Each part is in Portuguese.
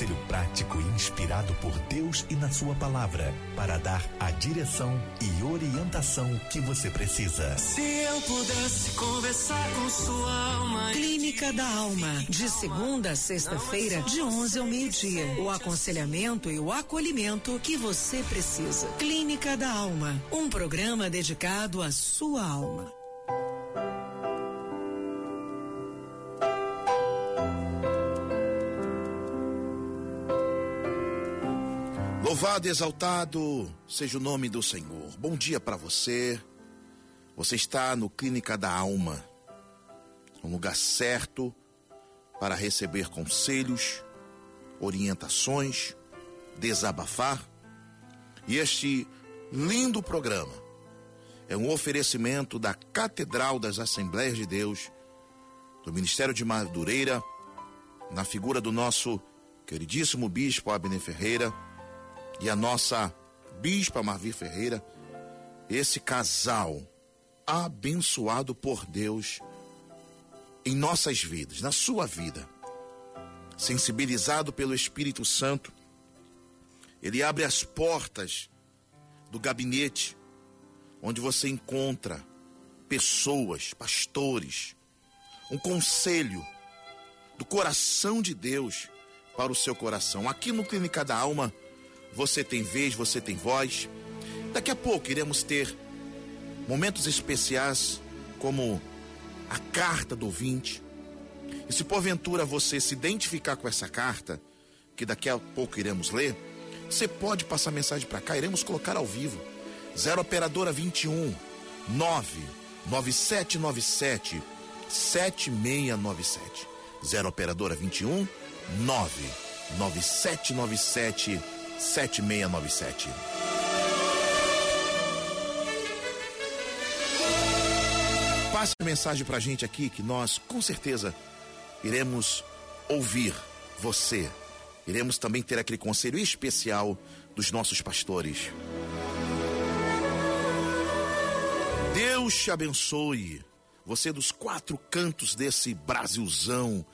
Conselho prático e inspirado por Deus e na Sua palavra para dar a direção e orientação que você precisa. Se eu pudesse conversar com sua alma. Clínica da Alma, de segunda a sexta-feira, de 11 ao meio-dia. O aconselhamento e o acolhimento que você precisa. Clínica da Alma, um programa dedicado à sua alma. Louvado e exaltado seja o nome do Senhor. Bom dia para você. Você está no Clínica da Alma, um lugar certo para receber conselhos, orientações, desabafar. E este lindo programa é um oferecimento da Catedral das Assembleias de Deus, do Ministério de Madureira, na figura do nosso queridíssimo bispo Abner Ferreira e a nossa bispa Marvi Ferreira, esse casal abençoado por Deus em nossas vidas, na sua vida, sensibilizado pelo Espírito Santo, ele abre as portas do gabinete onde você encontra pessoas, pastores, um conselho do coração de Deus para o seu coração. Aqui no Clínica da Alma, você tem vez, você tem voz. Daqui a pouco iremos ter momentos especiais como a carta do ouvinte. E se porventura você se identificar com essa carta, que daqui a pouco iremos ler, você pode passar mensagem para cá, iremos colocar ao vivo. 0 operadora 21 9 9797 7697. 0 operadora 21 9 9797 7697. Passe a mensagem pra gente aqui que nós com certeza iremos ouvir você. Iremos também ter aquele conselho especial dos nossos pastores. Deus te abençoe. Você dos quatro cantos desse Brasilzão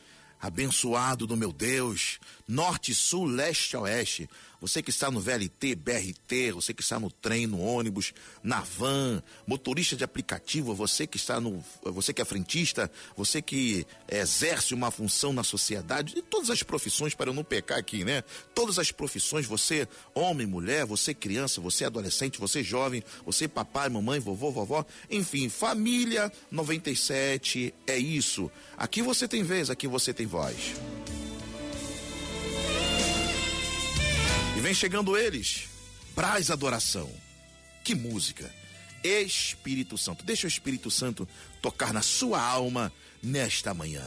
abençoado do meu Deus, norte, sul, leste, oeste. Você que está no VLT, BRT, você que está no trem, no ônibus, na van, motorista de aplicativo, você que está no, você que é frentista, você que exerce uma função na sociedade, e todas as profissões para eu não pecar aqui, né? Todas as profissões, você homem, mulher, você criança, você adolescente, você jovem, você papai, mamãe, vovô, vovó, enfim, família 97 é isso. Aqui você tem vez, aqui você tem voz. E vem chegando eles. Braz Adoração. Que música. Espírito Santo. Deixa o Espírito Santo tocar na sua alma nesta manhã.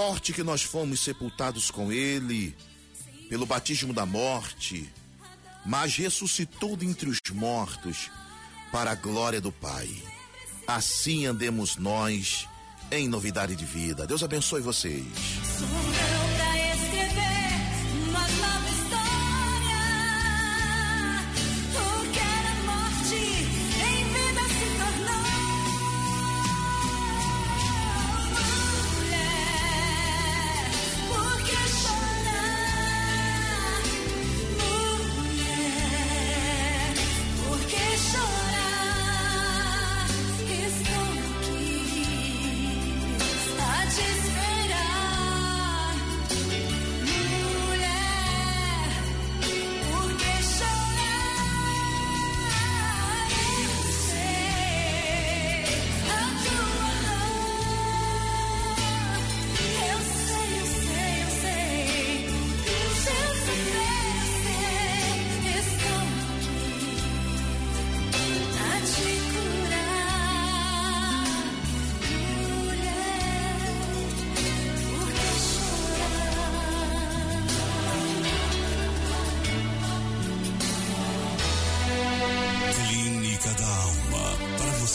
Sorte que nós fomos sepultados com ele pelo batismo da morte, mas ressuscitou dentre os mortos para a glória do Pai. Assim andemos nós em novidade de vida. Deus abençoe vocês.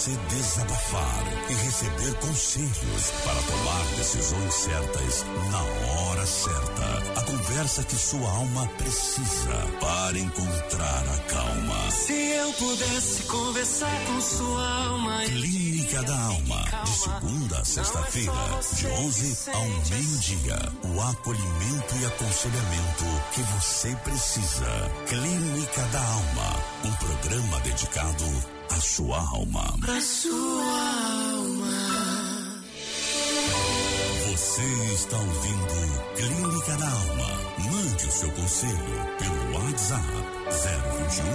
Você desabafar e receber conselhos para tomar decisões certas na hora certa. A conversa que sua alma precisa para encontrar a calma. Se eu pudesse conversar com sua alma. Clínica da Alma, de segunda a sexta-feira, de 11 ao meio-dia. O acolhimento e aconselhamento que você precisa. Clínica da Alma, um programa dedicado à sua alma. A sua está ouvindo Clínica da Alma. Mande o seu conselho pelo WhatsApp 021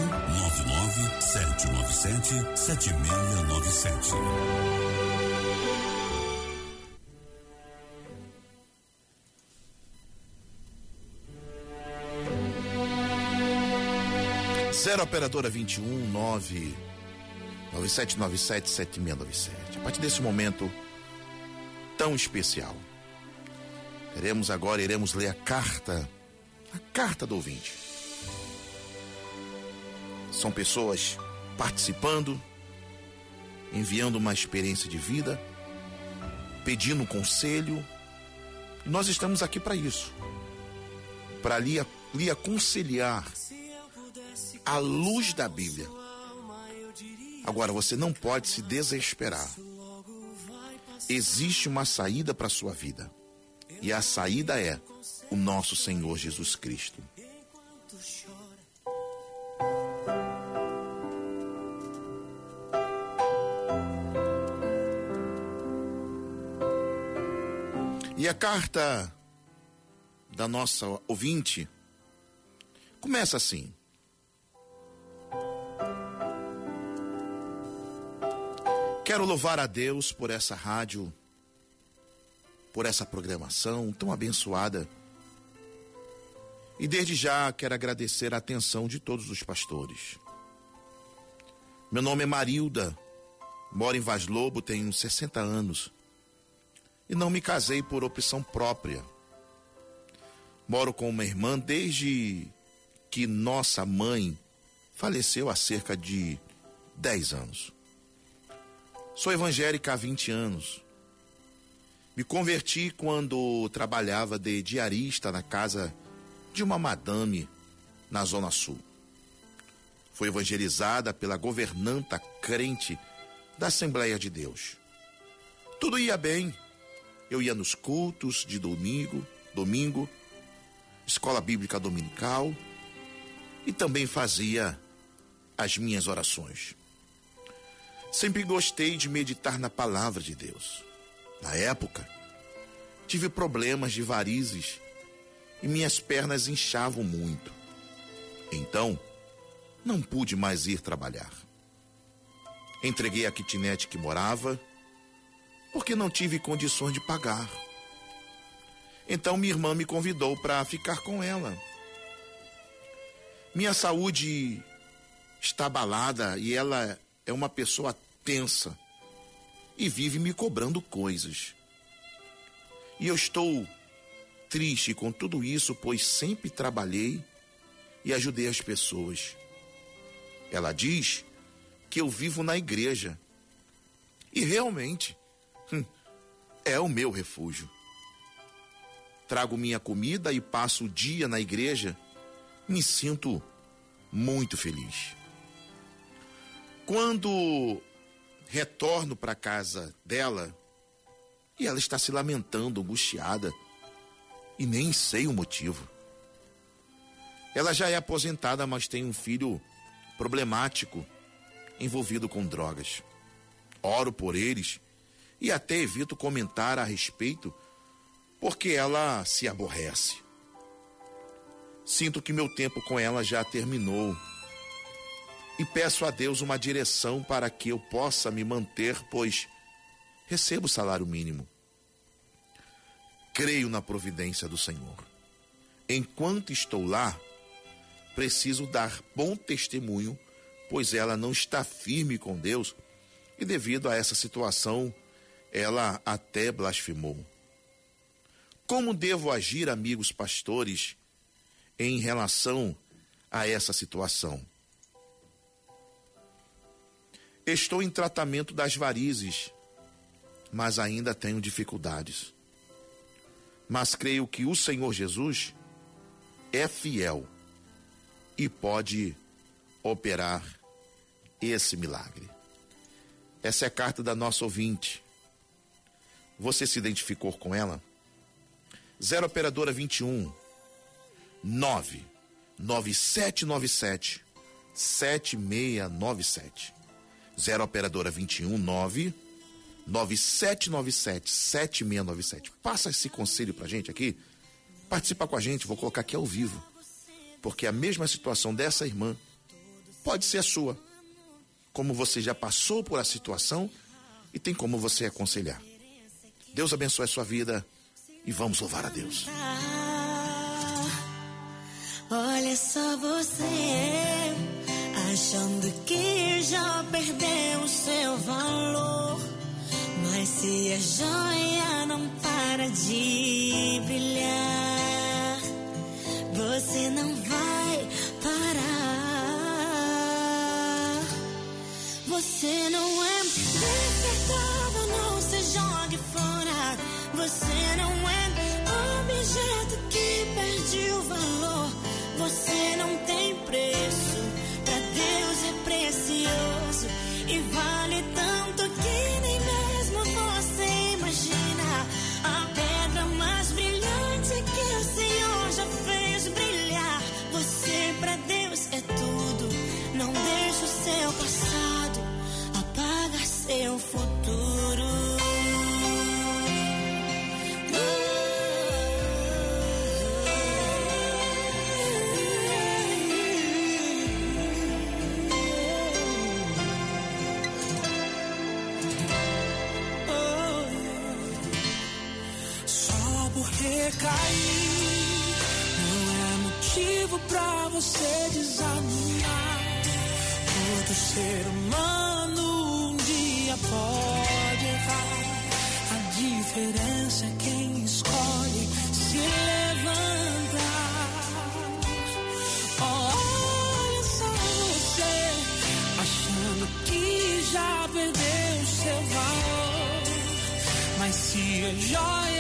99 797 7697. Zero operadora 21 9 9797 7697. A partir desse momento tão especial, teremos agora, iremos ler a carta, a carta do ouvinte. São pessoas participando, enviando uma experiência de vida, pedindo conselho. E nós estamos aqui para isso, para lhe, lhe aconselhar à luz da Bíblia. Agora, você não pode se desesperar. Existe uma saída para a sua vida. E a saída é o nosso Senhor Jesus Cristo. E a carta da nossa ouvinte começa assim. Quero louvar a Deus por essa rádio, por essa programação tão abençoada. E desde já quero agradecer a atenção de todos os pastores. Meu nome é Marilda, moro em Vaz Lobo, tenho 60 anos. E não me casei por opção própria. Moro com uma irmã desde que nossa mãe faleceu há cerca de 10 anos. Sou evangélica há 20 anos. Me converti quando trabalhava de diarista na casa de uma madame na Zona Sul. Fui evangelizada pela governanta crente da Assembleia de Deus. Tudo ia bem. Eu ia nos cultos de domingo, domingo, escola bíblica dominical e também fazia as minhas orações. Sempre gostei de meditar na palavra de Deus. Na época, tive problemas de varizes e minhas pernas inchavam muito. Então, não pude mais ir trabalhar. Entreguei a kitnet que morava, porque não tive condições de pagar. Então minha irmã me convidou para ficar com ela. Minha saúde está abalada e ela é uma pessoa tensa e vive me cobrando coisas. E eu estou triste com tudo isso, pois sempre trabalhei e ajudei as pessoas. Ela diz que eu vivo na igreja. E realmente, hum, é o meu refúgio. Trago minha comida e passo o dia na igreja. Me sinto muito feliz. Quando retorno para casa dela e ela está se lamentando, angustiada, e nem sei o motivo. Ela já é aposentada, mas tem um filho problemático envolvido com drogas. Oro por eles e até evito comentar a respeito porque ela se aborrece. Sinto que meu tempo com ela já terminou e peço a Deus uma direção para que eu possa me manter, pois recebo salário mínimo. Creio na providência do Senhor. Enquanto estou lá, preciso dar bom testemunho, pois ela não está firme com Deus e, devido a essa situação, ela até blasfemou. Como devo agir, amigos pastores, em relação a essa situação? Estou em tratamento das varizes, mas ainda tenho dificuldades. Mas creio que o Senhor Jesus é fiel e pode operar esse milagre. Essa é a carta da nossa ouvinte. Você se identificou com ela? 0 operadora 21 9 9797 7697. 0 operadora 21 9 9797 7697. Passa esse conselho pra gente aqui. Participa com a gente, vou colocar aqui ao vivo. Porque a mesma situação dessa irmã pode ser a sua. Como você já passou por a situação e tem como você aconselhar. Deus abençoe a sua vida e vamos louvar a Deus. Olha só você, achando que já perdeu o seu valor. Mas se a joia não para de brilhar, você não vai parar. Você não é despertável, não se jogue fora. Você não é objeto que perde o valor. Você não tem preço, não é motivo pra você desanimar. Todo ser humano um dia pode errar. A diferença é quem escolhe se levantar. Olha só você, achando que já perdeu seu valor. Mas se a joia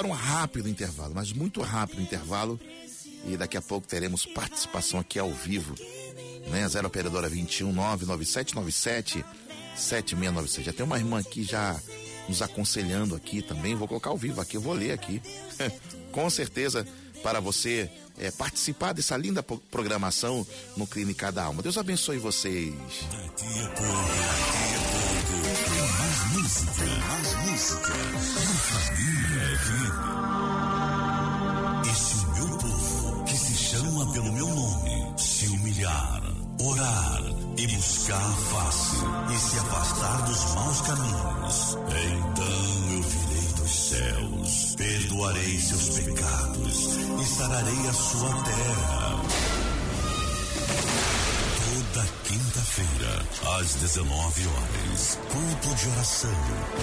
para um rápido intervalo, mas muito rápido intervalo. E daqui a pouco teremos participação aqui ao vivo. Né? 0 Operadora 21 99797 7697. Já tem uma irmã aqui já nos aconselhando aqui também. Vou colocar ao vivo aqui, eu vou ler aqui. Com certeza, para você é, participar dessa linda pro- programação no Clínica da Alma. Deus abençoe vocês. Daqui a pouco, daqui a pouco, tem mais música, mais música. FM. E se o meu povo, que se chama pelo meu nome, se humilhar, orar e buscar a face e se afastar dos maus caminhos, então eu virei dos céus, perdoarei seus pecados e sararei a sua terra. Quinta-feira, às 19 horas, culto de oração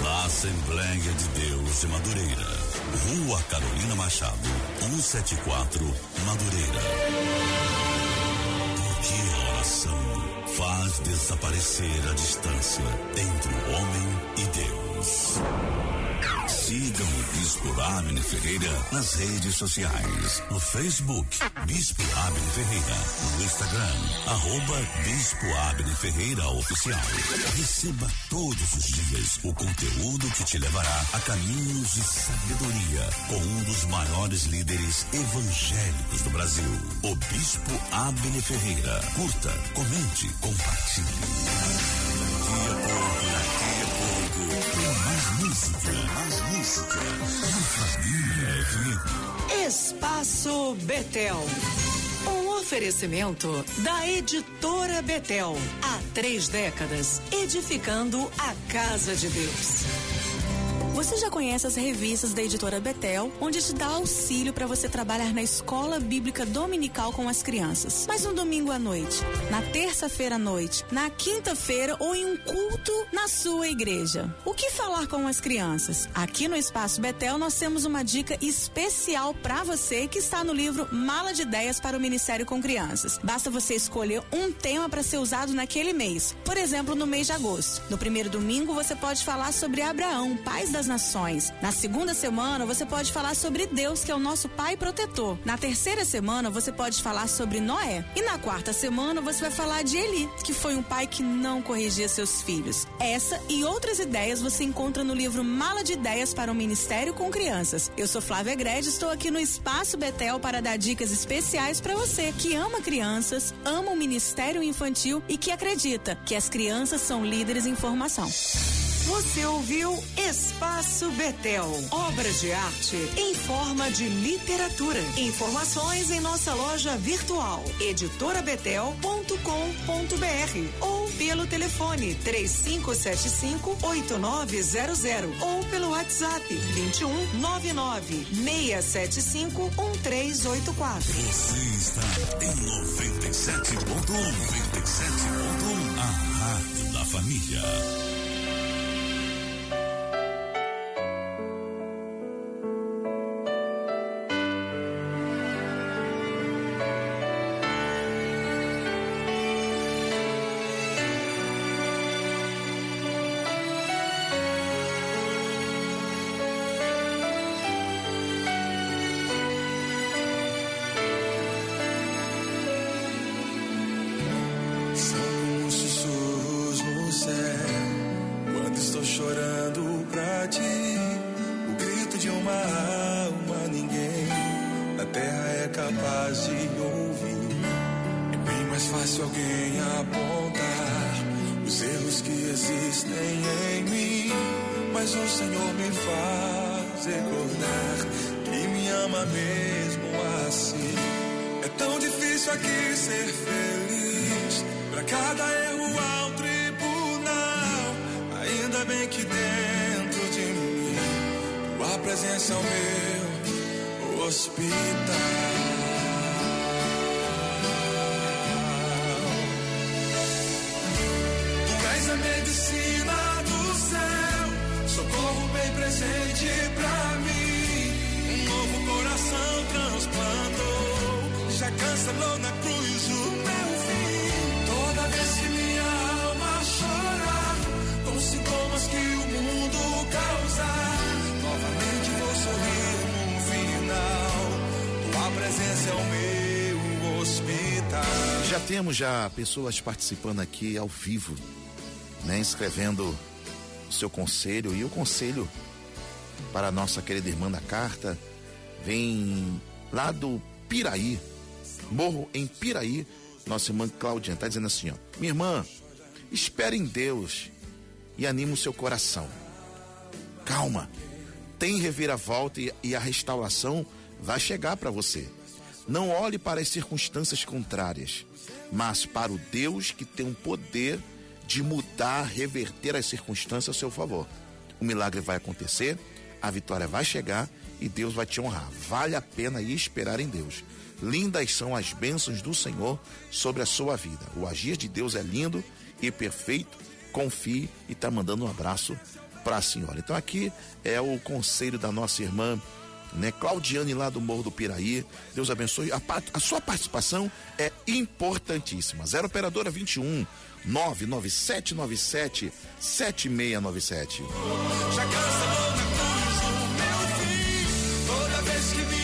na Assembleia de Deus de Madureira. Rua Carolina Machado, 174, Madureira. Porque a oração faz desaparecer a distância entre o homem e Deus. Sigam o Bispo Abner Ferreira nas redes sociais. No Facebook, Bispo Abner Ferreira. No Instagram, arroba Bispo Abner Ferreira Oficial. Receba todos os dias o conteúdo que te levará a caminhos de sabedoria com um dos maiores líderes evangélicos do Brasil, o Bispo Abner Ferreira. Curta, comente, compartilhe. Daqui a pouco, música, mais música. Família FM. Espaço Betel. Um oferecimento da editora Betel. Há três décadas, edificando a casa de Deus. Você já conhece as revistas da editora Betel, onde te dá auxílio para você trabalhar na escola bíblica dominical com as crianças. Mas no domingo à noite, na terça-feira à noite, na quinta-feira ou em um culto na sua igreja. O que falar com as crianças? Aqui no Espaço Betel nós temos uma dica especial para você que está no livro Mala de Ideias para o Ministério com Crianças. Basta você escolher um tema para ser usado naquele mês. Por exemplo, no mês de agosto. No primeiro domingo você pode falar sobre Abraão, pai das nações. Na segunda semana, você pode falar sobre Deus, que é o nosso pai protetor. Na terceira semana, você pode falar sobre Noé. E na quarta semana, você vai falar de Eli, que foi um pai que não corrigia seus filhos. Essa e outras ideias você encontra no livro Mala de Ideias para o Ministério com Crianças. Eu sou Flávia Gred, estou aqui no Espaço Betel para dar dicas especiais para você que ama crianças, ama o Ministério Infantil e que acredita que as crianças são líderes em formação. Você ouviu Espaço Betel, obras de arte em forma de literatura. Informações em nossa loja virtual editorabetel.com.br ou pelo telefone 3575-8900 ou pelo WhatsApp 21 99 675 1384. Você está em 97.1, 97.1, a Rádio da Família. Bem que dentro de mim tua presença é o meu hospital. Tu és a medicina do céu, socorro bem presente pra mim. Um novo coração transplantou, já cancelou na cruz o Temos já pessoas participando aqui ao vivo, né, escrevendo o seu conselho e o conselho para a nossa querida irmã da carta vem lá do Piraí, morro em Piraí. Nossa irmã Claudinha está dizendo assim, ó: "Minha irmã, espere em Deus e anime o seu coração. Calma. Tem reviravolta e, e a restauração vai chegar para você. Não olhe para as circunstâncias contrárias, mas para o Deus que tem o poder de mudar, reverter as circunstâncias a seu favor. O milagre vai acontecer, a vitória vai chegar e Deus vai te honrar. Vale a pena esperar em Deus. lindas são as bênçãos do Senhor sobre a sua vida. O agir de Deus é lindo e perfeito. Confie e está mandando um abraço para a senhora. Então aqui é o conselho da nossa irmã né? Claudiane lá do Morro do Piraí. Deus abençoe. A, a, sua participação é importantíssima. 0 operadora 21 99797 7697. Já cancelou meu fim. Toda vez que minha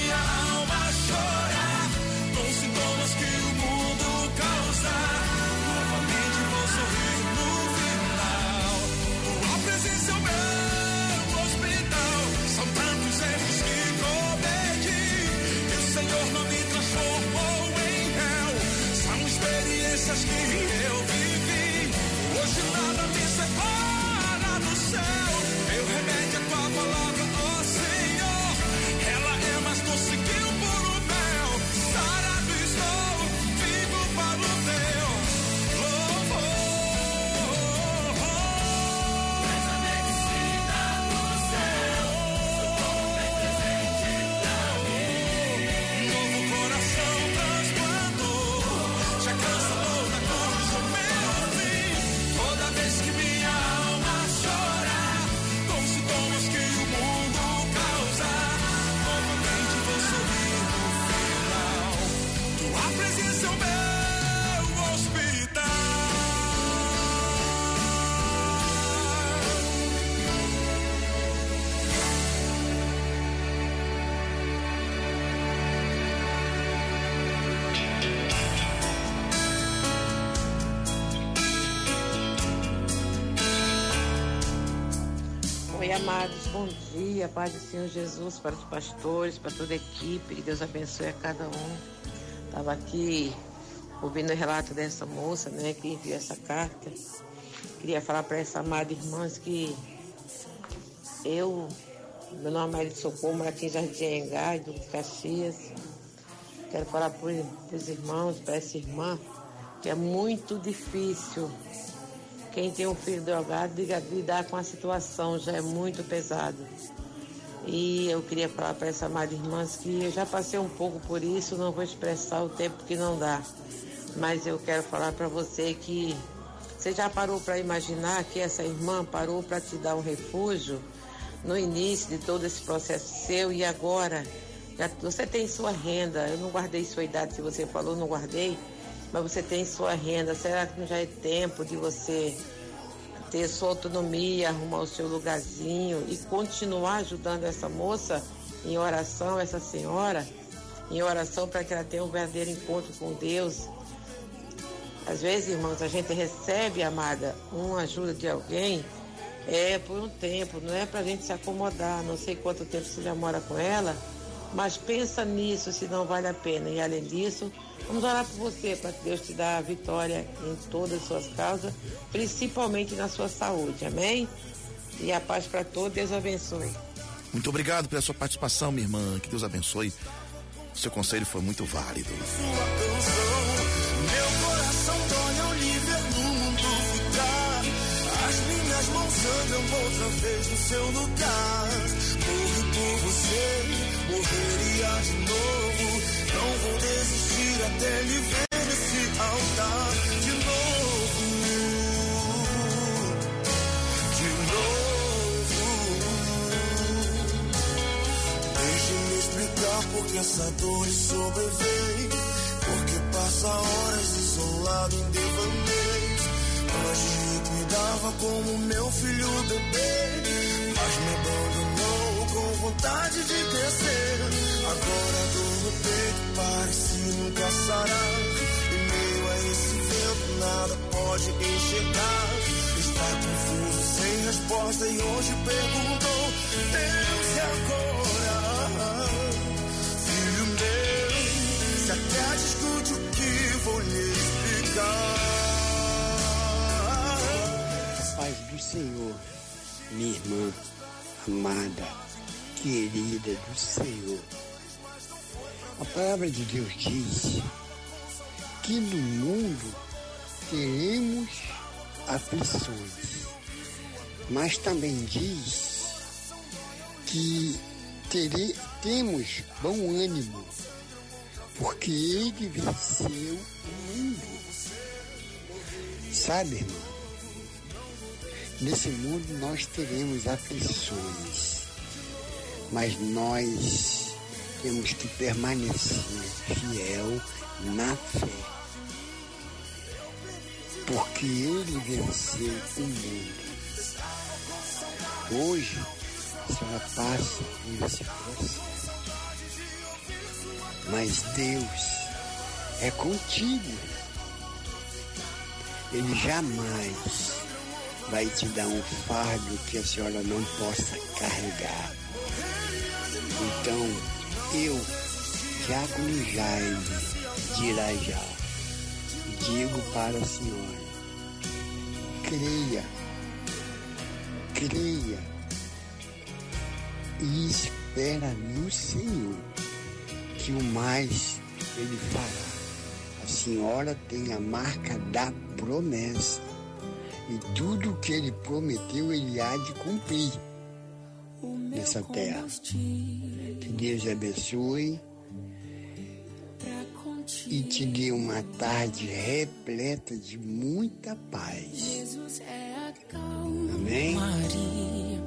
paz do Senhor Jesus para os pastores, para toda a equipe, que Deus abençoe a cada um. Estava aqui ouvindo o relato dessa moça, né, que enviou essa carta. Queria falar para essa amada irmã que eu, meu nome é Maria de Socorro, em Jardim Engá, do Caxias. Quero falar para os irmãos, para essa irmã, que é muito difícil quem tem um filho drogado lidar com a situação já é muito pesado. E eu queria falar para essa amada irmã que eu já passei um pouco por isso, não vou expressar o tempo que não dá. Mas eu quero falar para você que você já parou para imaginar que essa irmã parou para te dar um refúgio no início de todo esse processo seu e agora já, você tem sua renda. Eu não guardei sua idade, se você falou, não guardei mas você tem sua renda. Será que não já é tempo de você ter sua autonomia, arrumar o seu lugarzinho e continuar ajudando essa moça em oração, essa senhora, em oração para que ela tenha um verdadeiro encontro com Deus? Às vezes, irmãos, a gente recebe, amada, uma ajuda de alguém é por um tempo, não é para a gente se acomodar. Não sei quanto tempo você já mora com ela, mas pensa nisso se não vale a pena. E além disso, vamos orar por você para que Deus te dê a vitória em todas as suas causas, principalmente na sua saúde. Amém? E a paz para todos, Deus abençoe. Muito obrigado pela sua participação, minha irmã. Que Deus abençoe. Seu conselho foi muito válido. Sua canção, meu coração dói ao lhe ver no mundo ficar. As minhas mãos andam outra vez no seu lugar. Morri por você, morreria de novo. Não vou desistir até lhe ver nesse altar de novo. De novo. Deixe-me explicar porque essa dor sobrevém. Porque passa horas isolado em devaneios. Antes me cuidava como meu filho bebê. Mas me abandonou com vontade de crescer. Agora dor no peito parece nunca sarar. Em meio a esse vento nada pode enxergar. Está confuso, sem resposta e hoje perguntou: Deus, e agora? Filho meu, se até discute o que vou lhe explicar. paz do Senhor, minha irmã amada, querida do Senhor. A palavra de Deus diz que no mundo teremos aflições, mas também diz que tere- temos bom ânimo, Porque ele venceu o mundo. Sabe, irmão? Nesse mundo nós teremos aflições, mas nós temos que permanecer fiel na fé. Porque ele venceu o mundo. Hoje, a senhora passa por esse processo. Mas Deus é contigo. Ele jamais vai te dar um fardo que a senhora não possa carregar. Então, eu, Diácono Jaime de Irajá, digo para a senhora, creia, creia e espera no Senhor, que o mais Ele fará. A senhora tem a marca da promessa e tudo que Ele prometeu, Ele há de cumprir nessa terra. Deus abençoe e te dê uma tarde repleta de muita paz. Amém? Maria,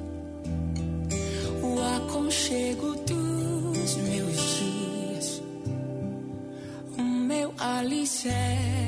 o aconchego dos meus dias, o meu alicerce,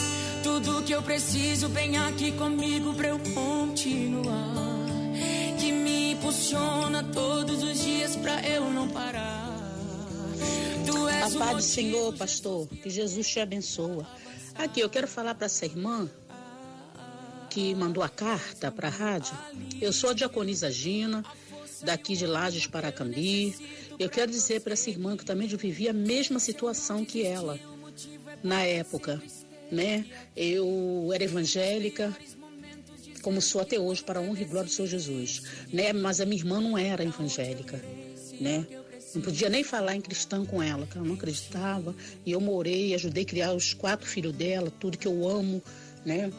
Tudo que eu preciso, vem aqui comigo pra eu continuar. Que me impulsiona todos os dias pra eu não parar. A paz do Senhor, pastor. Que Jesus te abençoa. Aqui, eu quero falar para essa irmã que mandou a carta para a rádio. Eu sou a diaconisa Gina, daqui de Lages, Paracambi. Eu quero dizer para essa irmã que também vivia a mesma situação que ela na época, né? Eu era evangélica, como sou até hoje, para a honra e glória do Senhor Jesus, né? Mas a minha irmã não era evangélica, né? Não podia nem falar em cristã com ela, que ela não acreditava. E eu morei, ajudei a criar os quatro filhos dela, tudo que eu amo, né?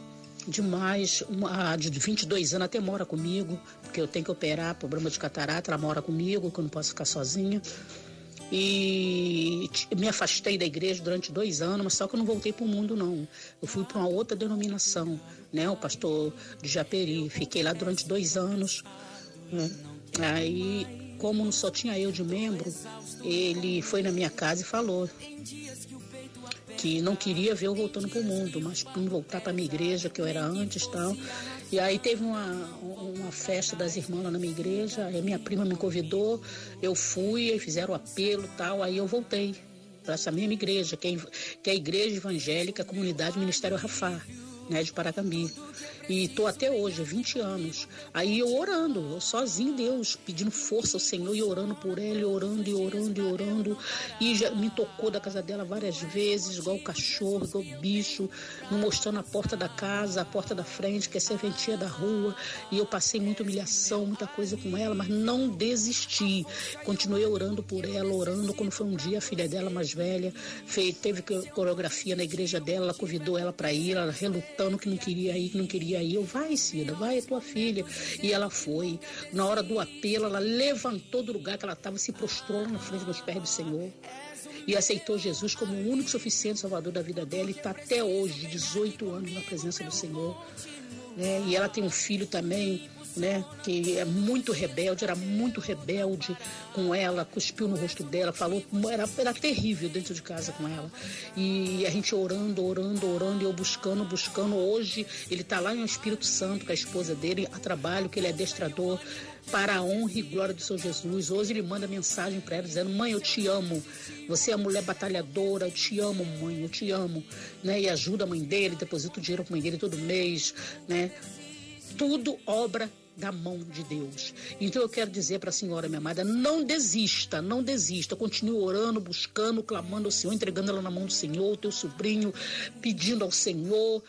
Demais, uma de 22 anos até mora comigo, porque eu tenho que operar problema de catarata, ela mora comigo, que eu não posso ficar sozinha. E me afastei da igreja durante dois anos, mas só que eu não voltei para o mundo, não. Eu fui para uma outra denominação, né? O pastor de Japeri. Fiquei lá durante dois anos. né? Aí, como só tinha eu de membro, ele foi na minha casa e falou que não queria ver eu voltando para o mundo, mas para voltar para minha igreja, que eu era antes tal. E aí teve uma, uma festa das irmãs lá na minha igreja, a minha prima me convidou, eu fui, fizeram o apelo tal, aí eu voltei para essa mesma igreja, que é, que é a Igreja Evangélica Comunidade Ministério Rafá, né, de Paracambi. E tô até hoje, 20 anos. Aí eu orando, eu sozinho Deus, pedindo força ao Senhor e orando por ela, orando e orando e orando. E já me tocou da casa dela várias vezes, igual cachorro, igual bicho, me mostrando a porta da casa, a porta da frente, que é serventia da rua. E eu passei muita humilhação, muita coisa com ela, mas não desisti. Continuei orando por ela, orando. Quando foi um dia, a filha dela mais velha fez, teve co- coreografia na igreja dela, ela convidou ela para ir, ela relutando que não queria ir, que não queria ir. Eu, vai, Cida, vai, é tua filha. E ela foi. Na hora do apelo, ela levantou do lugar que ela estava, se prostrou na frente dos pés do Senhor. E aceitou Jesus como o único suficiente salvador da vida dela. E está até hoje, 18 anos, na presença do Senhor. né? E ela tem um filho também, né? Que é muito rebelde, era muito rebelde com ela, cuspiu no rosto dela, falou, era, era terrível dentro de casa com ela. E a gente orando, orando, orando, e eu buscando, buscando. Hoje ele está lá no Espírito Santo com a esposa dele, a trabalho, que ele é adestrador para a honra e glória do Senhor Jesus. Hoje ele manda mensagem para ela dizendo: Mãe, eu te amo. Você é a mulher batalhadora, eu te amo, mãe, eu te amo. Né? E ajuda a mãe dele, deposita o dinheiro para a mãe dele todo mês. Né? Tudo obra da mão de Deus. Então eu quero dizer para a senhora, minha amada, não desista, não desista. Continue orando, buscando, clamando ao Senhor, entregando ela na mão do Senhor, o teu sobrinho, pedindo ao Senhor.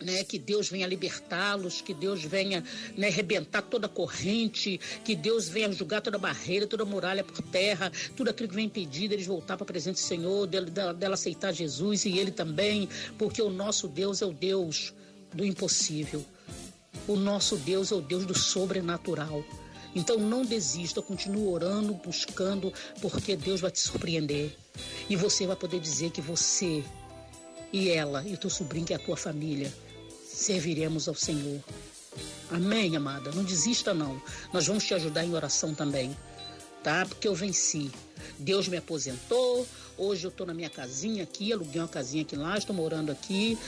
Né, que Deus venha libertá-los, que Deus venha né, arrebentar toda corrente, que Deus venha julgar toda barreira, toda muralha por terra, tudo aquilo que vem impedido eles voltar para a presença do Senhor, dela, dela aceitar Jesus e ele também, porque o nosso Deus é o Deus do impossível. O nosso Deus é o Deus do sobrenatural. Então não desista, continue orando, buscando, porque Deus vai te surpreender. E você vai poder dizer que você e ela e o teu sobrinho, que é a tua família, serviremos ao Senhor. Amém, amada? Não desista, não. Nós vamos te ajudar em oração também, tá? Porque eu venci. Deus me aposentou. Hoje eu estou na minha casinha aqui, aluguei uma casinha aqui lá, estou morando aqui,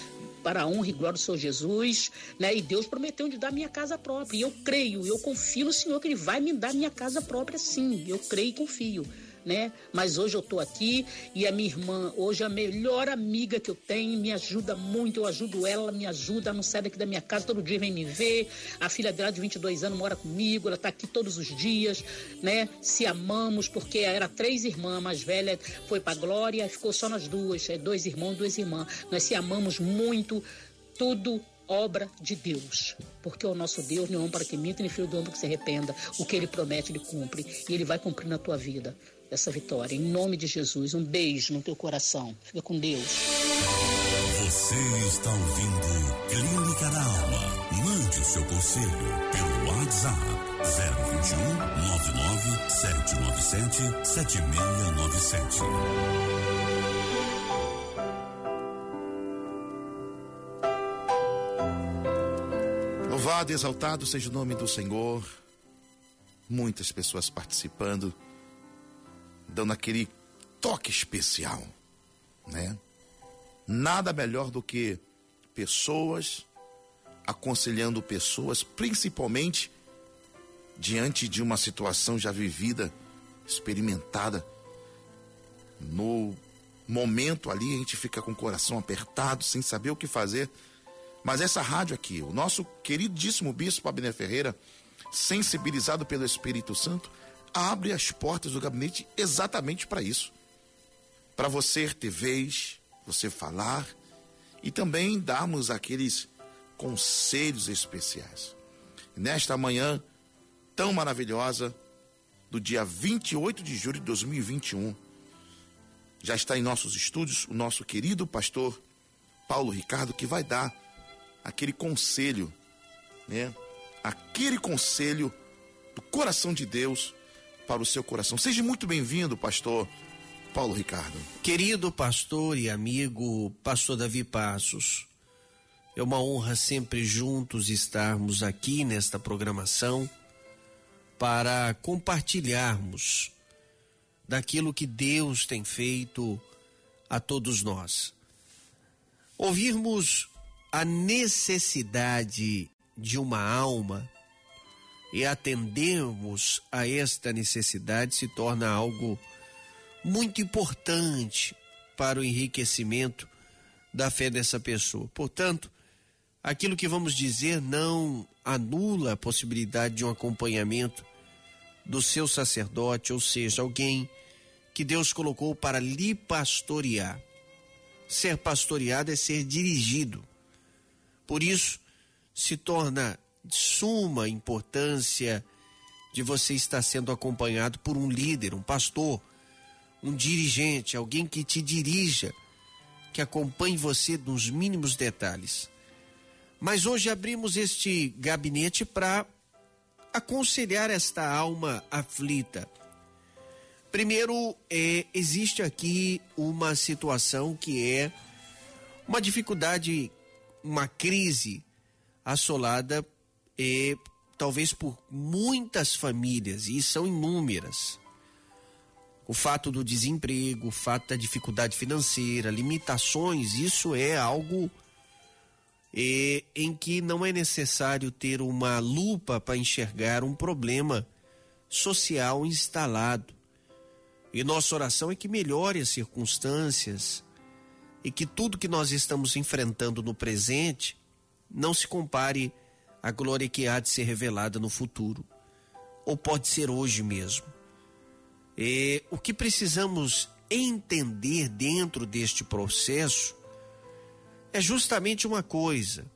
para a honra e glória do Senhor Jesus, né? E Deus prometeu de dar minha casa própria. E eu creio, eu confio no Senhor que Ele vai me dar minha casa própria, sim. Eu creio e confio né? Mas hoje eu tô aqui e a minha irmã, hoje a melhor amiga que eu tenho, me ajuda muito, eu ajudo ela, ela me ajuda, não sai daqui da minha casa, todo dia vem me ver. A filha dela de 22 anos mora comigo, ela tá aqui todos os dias, né? Se amamos, porque era três irmãs, a mais velha foi pra glória, ficou só nós duas, é dois irmãos, duas irmãs. Nós se amamos muito, tudo obra de Deus. Porque o nosso Deus não é um para que minta, nem filho do homem que se arrependa. O que ele promete, ele cumpre. E ele vai cumprir na tua vida essa vitória. Em nome de Jesus, um beijo no teu coração. Fica com Deus. Você está ouvindo Clínica da Alma. Mande o seu conselho pelo WhatsApp 021 99 797 7697. Louvado e exaltado seja o nome do Senhor. Muitas pessoas participando, dando aquele toque especial, né? Nada melhor do que pessoas aconselhando pessoas, principalmente diante de uma situação já vivida, experimentada. No momento ali a gente fica com o coração apertado, sem saber o que fazer. Mas essa rádio aqui, o nosso queridíssimo bispo Abner Ferreira, sensibilizado pelo Espírito Santo, abre as portas do gabinete exatamente para isso. Para você ter vez, você falar e também darmos aqueles conselhos especiais. Nesta manhã tão maravilhosa do dia 28 de julho de 2021, já está em nossos estúdios o nosso querido pastor Paulo Ricardo que vai dar aquele conselho, né? Aquele conselho do coração de Deus para o seu coração. Seja muito bem-vindo, pastor Paulo Ricardo. Querido pastor e amigo, pastor Davi Passos, é uma honra sempre juntos estarmos aqui nesta programação para compartilharmos daquilo que Deus tem feito a todos nós. Ouvirmos a necessidade de uma alma e atendermos a esta necessidade se torna algo muito importante para o enriquecimento da fé dessa pessoa. Portanto, aquilo que vamos dizer não anula a possibilidade de um acompanhamento do seu sacerdote, ou seja, alguém que Deus colocou para lhe pastorear. Ser pastoreado é ser dirigido. Por isso, se torna de suma importância de você estar sendo acompanhado por um líder, um pastor, um dirigente, alguém que te dirija, que acompanhe você nos mínimos detalhes. Mas hoje abrimos este gabinete para aconselhar esta alma aflita. Primeiro, é, existe aqui uma situação que é uma dificuldade, uma crise assolada e talvez por muitas famílias, e são inúmeras. O fato do desemprego, o fato da dificuldade financeira, limitações, isso é algo e, em que não é necessário ter uma lupa para enxergar um problema social instalado. E nossa oração é que melhore as circunstâncias e que tudo que nós estamos enfrentando no presente não se compare à glória que há de ser revelada no futuro, ou pode ser hoje mesmo. E o que precisamos entender dentro deste processo é justamente uma coisa: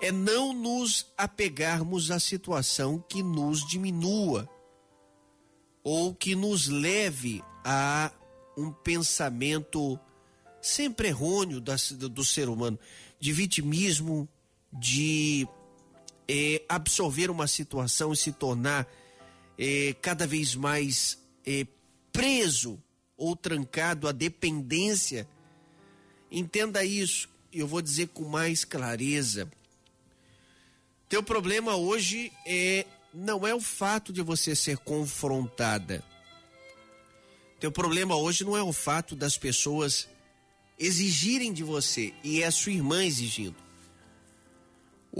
é não nos apegarmos à situação que nos diminua ou que nos leve a um pensamento sempre errôneo do ser humano, de vitimismo, de é, absorver uma situação e se tornar é, cada vez mais é, preso ou trancado à dependência Entenda isso, eu vou dizer com mais clareza. Teu problema hoje é não é o fato de você ser confrontada. Teu problema hoje não é o fato das pessoas exigirem de você e é a sua irmã exigindo.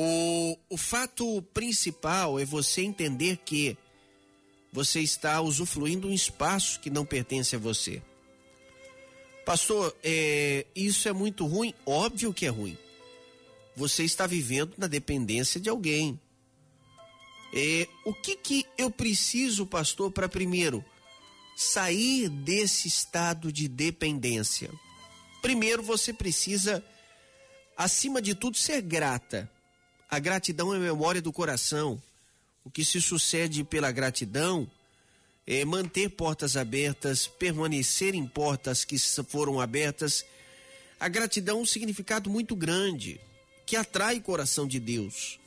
O, o fato principal é você entender que você está usufruindo um espaço que não pertence a você. Pastor, é, isso é muito ruim? Óbvio que é ruim. Você está vivendo na dependência de alguém. É, o que que eu preciso, pastor, para primeiro sair desse estado de dependência? Primeiro, você precisa, acima de tudo, ser grata. A gratidão é memória do coração. O que se sucede pela gratidão é, manter portas abertas, permanecer em portas que foram abertas. A gratidão é um significado muito grande que atrai o coração de Deus.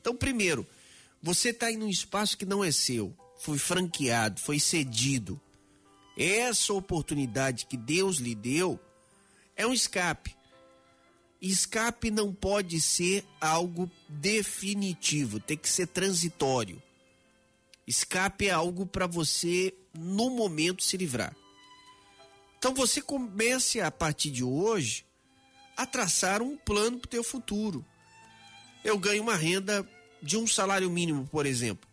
Então, primeiro, você está em um espaço que não é seu, foi franqueado, foi cedido. Essa oportunidade que Deus lhe deu é um escape. Escape não pode ser algo definitivo, tem que ser transitório. Escape é algo para você, no momento, se livrar. Então você comece a partir de hoje a traçar um plano para o teu futuro. Eu ganho uma renda de um salário mínimo, por exemplo.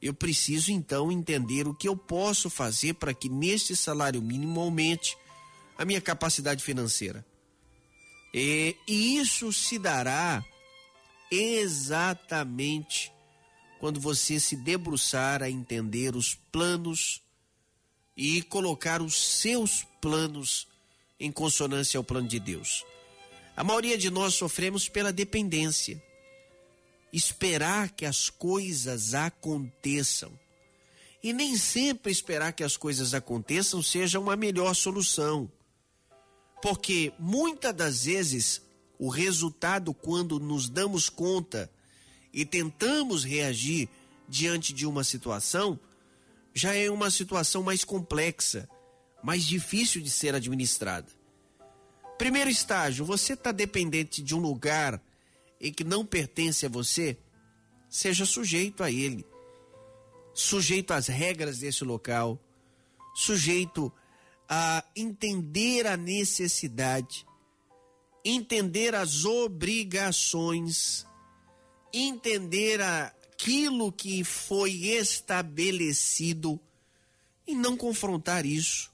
Eu preciso então entender o que eu posso fazer para que neste salário mínimo aumente a minha capacidade financeira. E, e isso se dará exatamente quando você se debruçar a entender os planos e colocar os seus planos em consonância ao plano de Deus. A maioria de nós sofremos pela dependência. Esperar que as coisas aconteçam. E nem sempre esperar que as coisas aconteçam seja uma melhor solução. Porque muitas das vezes o resultado, quando nos damos conta e tentamos reagir diante de uma situação, já é uma situação mais complexa, mais difícil de ser administrada. Primeiro estágio, você está dependente de um lugar em que não pertence a você, seja sujeito a ele, sujeito às regras desse local, sujeito a entender a necessidade, entender as obrigações entender aquilo que foi estabelecido e não confrontar isso.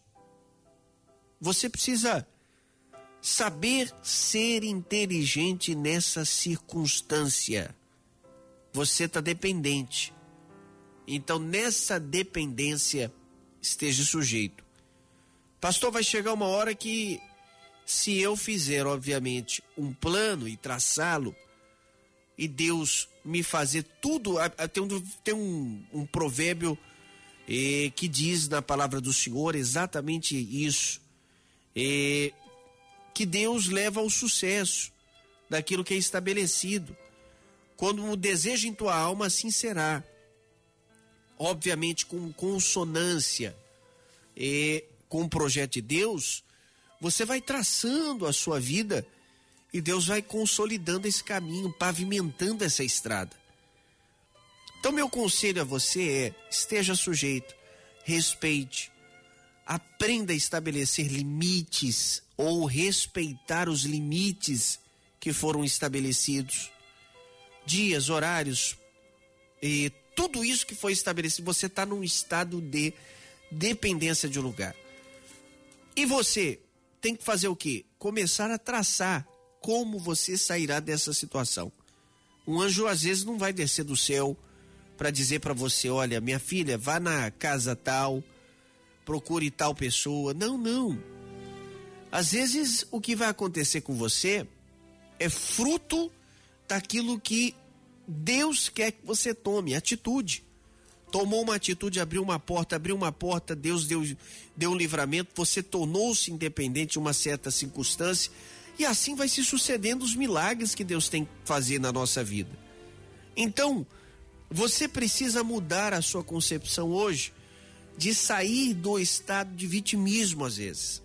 Você precisa saber ser inteligente nessa circunstância. Você está dependente. Então, nessa dependência, esteja sujeito. Pastor, vai chegar uma hora que, se eu fizer, obviamente, um plano e traçá-lo, e Deus me fazer tudo. Tem um, tem um, um provérbio eh, que diz na palavra do Senhor exatamente isso. Eh, que Deus leva ao sucesso daquilo que é estabelecido. Quando o desejo em tua alma, assim será. Obviamente, com consonância eh, com o projeto de Deus, você vai traçando a sua vida e Deus vai consolidando esse caminho, pavimentando essa estrada. Então, meu conselho a você é: esteja sujeito, respeite, aprenda a estabelecer limites ou respeitar os limites que foram estabelecidos, dias, horários e tudo isso que foi estabelecido, você está num estado de dependência de um lugar. E você tem que fazer o quê? Começar a traçar como você sairá dessa situação. Um anjo às vezes não vai descer do céu para dizer para você, olha, minha filha, vá na casa tal, procure tal pessoa. Não, não. Às vezes o que vai acontecer com você é fruto daquilo que Deus quer que você tome, atitude. Tomou uma atitude, abriu uma porta, abriu uma porta, Deus deu, deu um livramento, você tornou-se independente de uma certa circunstância, e assim vai se sucedendo os milagres que Deus tem que fazer na nossa vida. Então, você precisa mudar a sua concepção hoje de sair do estado de vitimismo às vezes.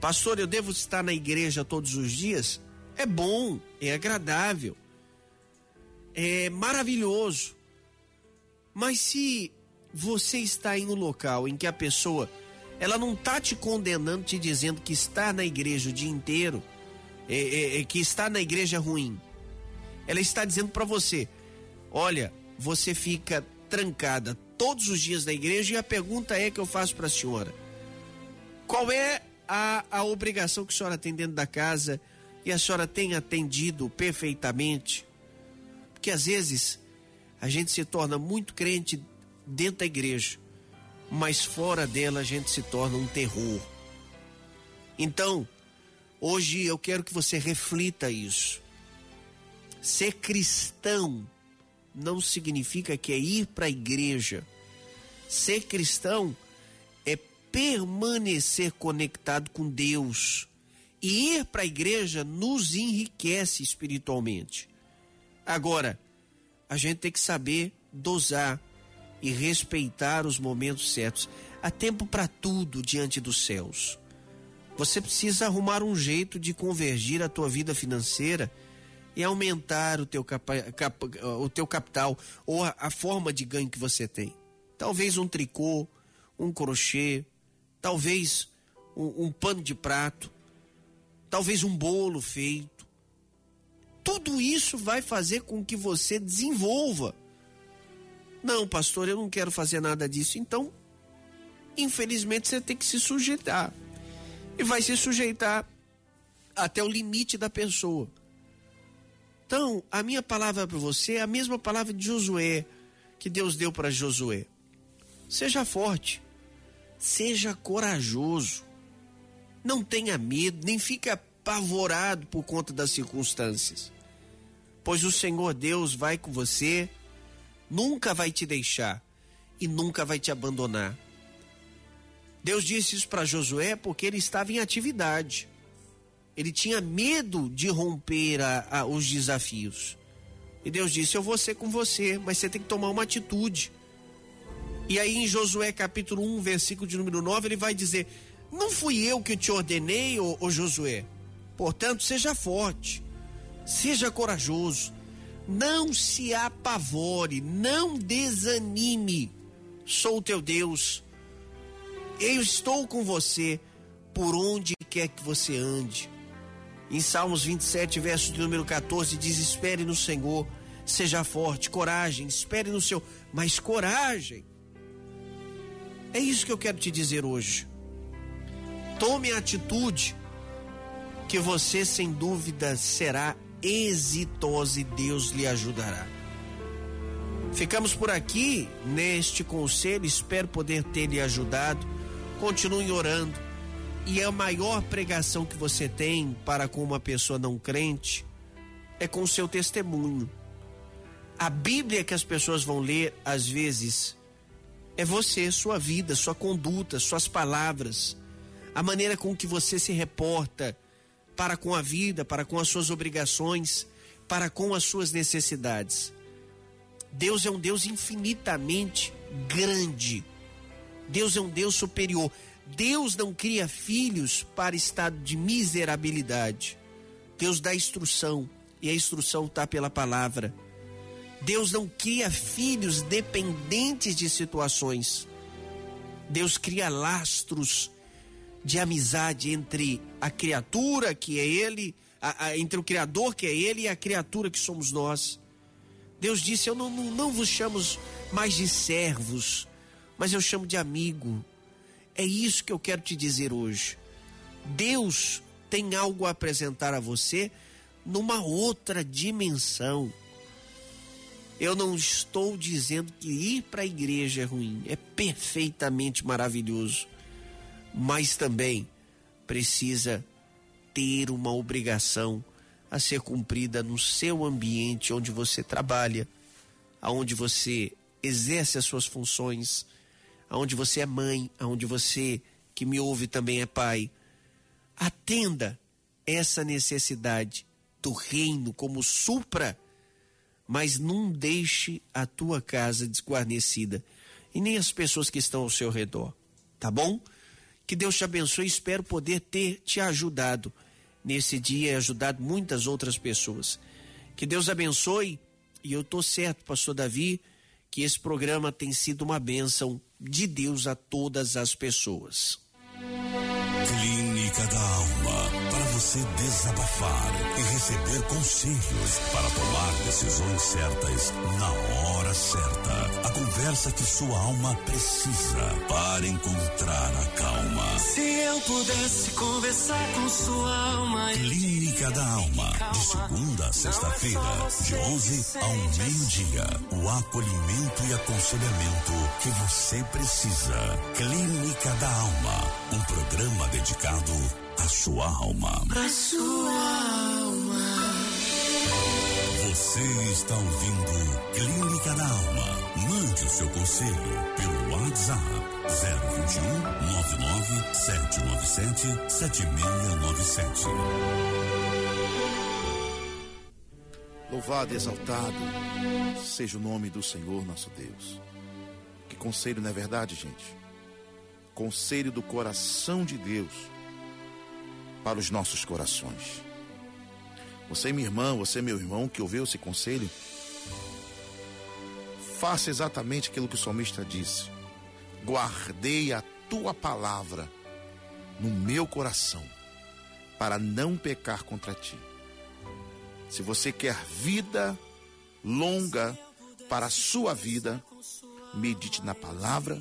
Pastor, eu devo estar na igreja todos os dias? É bom, é agradável, é maravilhoso. Mas se você está em um local em que a pessoa ela não está te condenando, te dizendo que está na igreja o dia inteiro, é, é, é, que está na igreja ruim. Ela está dizendo para você: olha, você fica trancada todos os dias na igreja e a pergunta é que eu faço para a senhora: qual é a, a obrigação que a senhora tem dentro da casa e a senhora tem atendido perfeitamente? Porque às vezes a gente se torna muito crente dentro da igreja, mas fora dela a gente se torna um terror. Então, hoje eu quero que você reflita isso. Ser cristão não significa que é ir para a igreja. Ser cristão é permanecer conectado com Deus. E ir para a igreja nos enriquece espiritualmente. Agora, a gente tem que saber dosar e respeitar os momentos certos. Há tempo para tudo diante dos céus. Você precisa arrumar um jeito de convergir a tua vida financeira e aumentar o teu, capa, cap, o teu capital ou a, a forma de ganho que você tem. Talvez um tricô, um crochê, talvez um, um pano de prato, talvez um bolo feito tudo isso vai fazer com que você desenvolva. Não, pastor, eu não quero fazer nada disso. Então, infelizmente, você tem que se sujeitar. E vai se sujeitar até o limite da pessoa. Então, a minha palavra para você é a mesma palavra de Josué, que Deus deu para Josué. Seja forte, seja corajoso, não tenha medo, nem fique apavorado por conta das circunstâncias pois o Senhor Deus vai com você, nunca vai te deixar e nunca vai te abandonar. Deus disse isso para Josué porque ele estava em atividade. Ele tinha medo de romper a, a, os desafios. E Deus disse: Eu vou ser com você, mas você tem que tomar uma atitude. E aí em Josué capítulo 1, versículo de número 9, ele vai dizer: Não fui eu que te ordenei, ô, ô Josué. Portanto, seja forte Seja corajoso, não se apavore, não desanime. Sou o teu Deus. Eu estou com você por onde quer que você ande. Em Salmos 27, verso de número 14, diz: Espere no Senhor, seja forte, coragem, espere no Senhor, mas coragem. É isso que eu quero te dizer hoje. Tome a atitude que você, sem dúvida, será exitosa e Deus lhe ajudará. Ficamos por aqui neste conselho, espero poder ter lhe ajudado. Continue orando. E a maior pregação que você tem para com uma pessoa não crente é com o seu testemunho. A Bíblia que as pessoas vão ler, às vezes, é você, sua vida, sua conduta, suas palavras, a maneira com que você se reporta para com a vida, para com as suas obrigações, para com as suas necessidades. Deus é um Deus infinitamente grande. Deus é um Deus superior. Deus não cria filhos para estado de miserabilidade. Deus dá instrução e a instrução está pela palavra. Deus não cria filhos dependentes de situações. Deus cria lastros de amizade entre a criatura, que é ele, a, a, entre o Criador, que é Ele, e a criatura que somos nós. Deus disse: Eu não, não, não vos chamo mais de servos, mas eu chamo de amigo. É isso que eu quero te dizer hoje. Deus tem algo a apresentar a você numa outra dimensão. Eu não estou dizendo que ir para a igreja é ruim, é perfeitamente maravilhoso, mas também precisa ter uma obrigação a ser cumprida no seu ambiente onde você trabalha, aonde você exerce as suas funções, aonde você é mãe, aonde você que me ouve também é pai. Atenda essa necessidade do reino como supra, mas não deixe a tua casa desguarnecida e nem as pessoas que estão ao seu redor, tá bom? Que Deus te abençoe, espero poder ter te ajudado nesse dia e ajudado muitas outras pessoas. Que Deus abençoe e eu tô certo, pastor Davi, que esse programa tem sido uma bênção de Deus a todas as pessoas. Clínica da Alma. Você desabafar e receber conselhos para tomar decisões certas na hora certa. A conversa que sua alma precisa para encontrar a calma. Se eu pudesse conversar com sua alma. Clínica da Alma. De segunda a sexta-feira, de 11 ao meio-dia. O acolhimento e aconselhamento que você precisa. Clínica da Alma. Um programa dedicado à sua alma. A sua alma. Você está ouvindo Clínica da Alma. Mande o seu conselho pelo WhatsApp 021 99 797 7697. Louvado e exaltado seja o nome do Senhor nosso Deus. Que conselho, não é verdade, gente? Conselho do coração de Deus para os nossos corações. Você, minha irmã, você, meu irmão, que ouviu esse conselho, faça exatamente aquilo que o salmista disse. Guardei a tua palavra no meu coração, para não pecar contra ti. Se você quer vida longa para a sua vida, medite na palavra,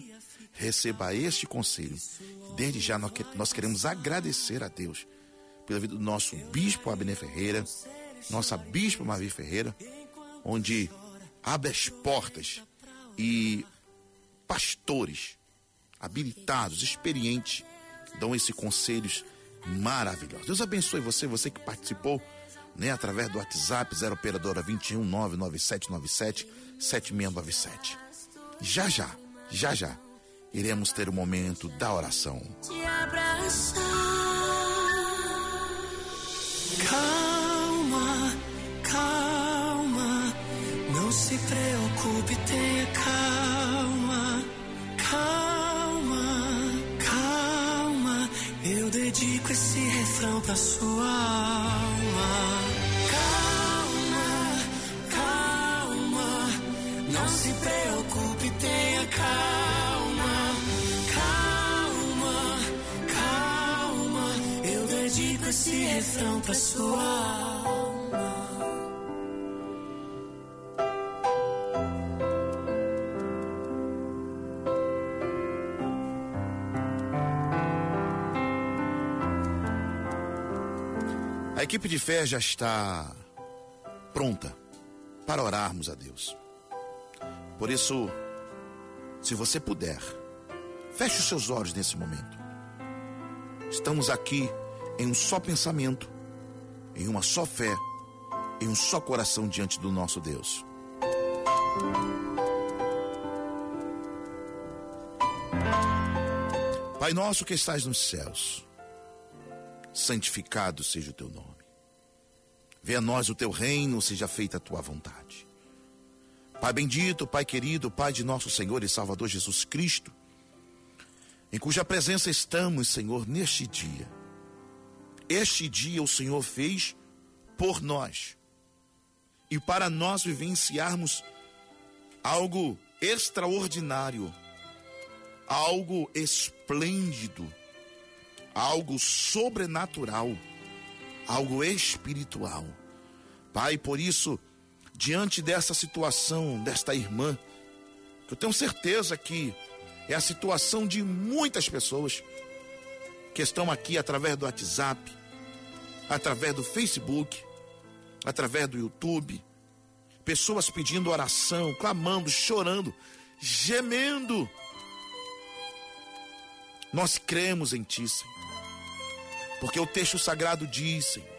receba este conselho. Desde já nós queremos agradecer a Deus pela vida do nosso bispo Abner Ferreira, nossa bispo Mavi Ferreira, onde abre as portas e pastores habilitados, experientes, dão esses conselhos maravilhosos. Deus abençoe você, você que participou, né, através do WhatsApp 0 operadora 21 99797 7697. Já já, já já, iremos ter o momento da oração. Te abraçar. Calma, calma. Não se preocupe, tenha calma. Calma, calma. Eu dedico esse refrão pra sua alma. Refrão pra sua alma. A equipe de fé já está pronta para orarmos a Deus. Por isso, se você puder, feche os seus olhos nesse momento. Estamos aqui em um só pensamento, em uma só fé, em um só coração diante do nosso Deus. Pai nosso que estás nos céus, santificado seja o teu nome. Venha a nós o teu reino, seja feita a tua vontade. Pai bendito, Pai querido, Pai de nosso Senhor e Salvador Jesus Cristo, em cuja presença estamos, Senhor, neste dia. Este dia o Senhor fez por nós. E para nós vivenciarmos algo extraordinário, algo esplêndido, algo sobrenatural, algo espiritual. Pai, por isso, diante dessa situação desta irmã, que eu tenho certeza que é a situação de muitas pessoas que estão aqui através do WhatsApp, através do Facebook, através do YouTube, pessoas pedindo oração, clamando, chorando, gemendo. Nós cremos em Ti, Senhor, porque o texto sagrado diz, Senhor,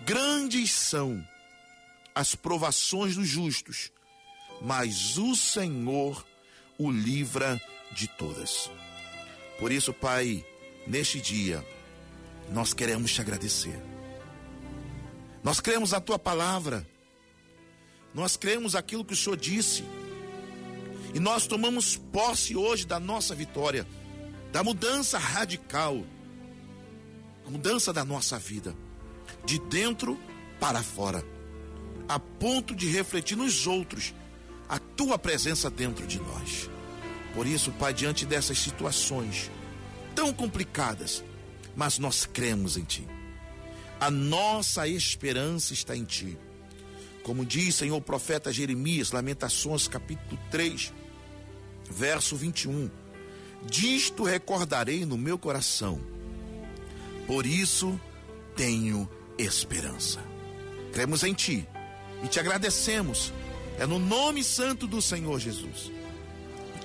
grandes são as provações dos justos, mas o Senhor o livra de todas. Por isso, Pai, neste dia, nós queremos te agradecer. Nós cremos a tua palavra. Nós cremos aquilo que o Senhor disse. E nós tomamos posse hoje da nossa vitória, da mudança radical, a mudança da nossa vida, de dentro para fora a ponto de refletir nos outros a tua presença dentro de nós. Por isso, Pai, diante dessas situações tão complicadas, mas nós cremos em Ti. A nossa esperança está em Ti. Como diz, Senhor, o profeta Jeremias, Lamentações, capítulo 3, verso 21. Disto recordarei no meu coração, por isso tenho esperança. Cremos em Ti e te agradecemos. É no nome santo do Senhor Jesus.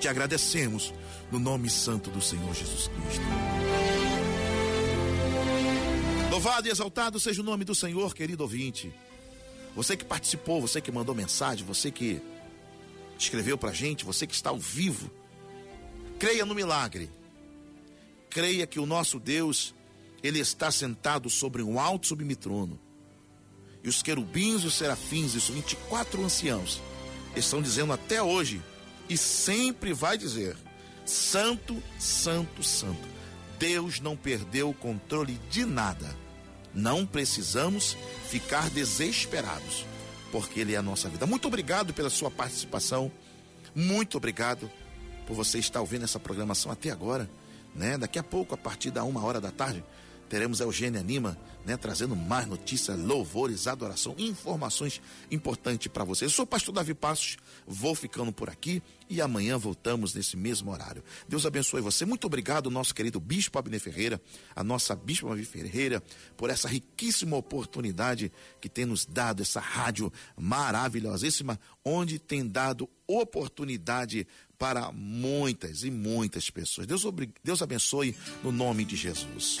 Te agradecemos no nome santo do Senhor Jesus Cristo. Louvado e exaltado seja o nome do Senhor, querido ouvinte. Você que participou, você que mandou mensagem, você que escreveu pra gente, você que está ao vivo. Creia no milagre. Creia que o nosso Deus, ele está sentado sobre um alto sublime trono e os querubins os serafins, isso 24 anciãos, estão dizendo até hoje e sempre vai dizer: Santo, Santo, Santo. Deus não perdeu o controle de nada. Não precisamos ficar desesperados, porque Ele é a nossa vida. Muito obrigado pela sua participação. Muito obrigado por você estar ouvindo essa programação até agora. Né? Daqui a pouco, a partir da uma hora da tarde, teremos a Eugênia Anima, né, trazendo mais notícias, louvores, adoração, informações importantes para você. Eu sou o pastor Davi Passos, vou ficando por aqui e amanhã voltamos nesse mesmo horário. Deus abençoe você. Muito obrigado, nosso querido Bispo Abner Ferreira, a nossa Bispo Abner Ferreira, por essa riquíssima oportunidade que tem nos dado, essa rádio maravilhosíssima, onde tem dado oportunidade para muitas e muitas pessoas. Deus, Deus abençoe no nome de Jesus.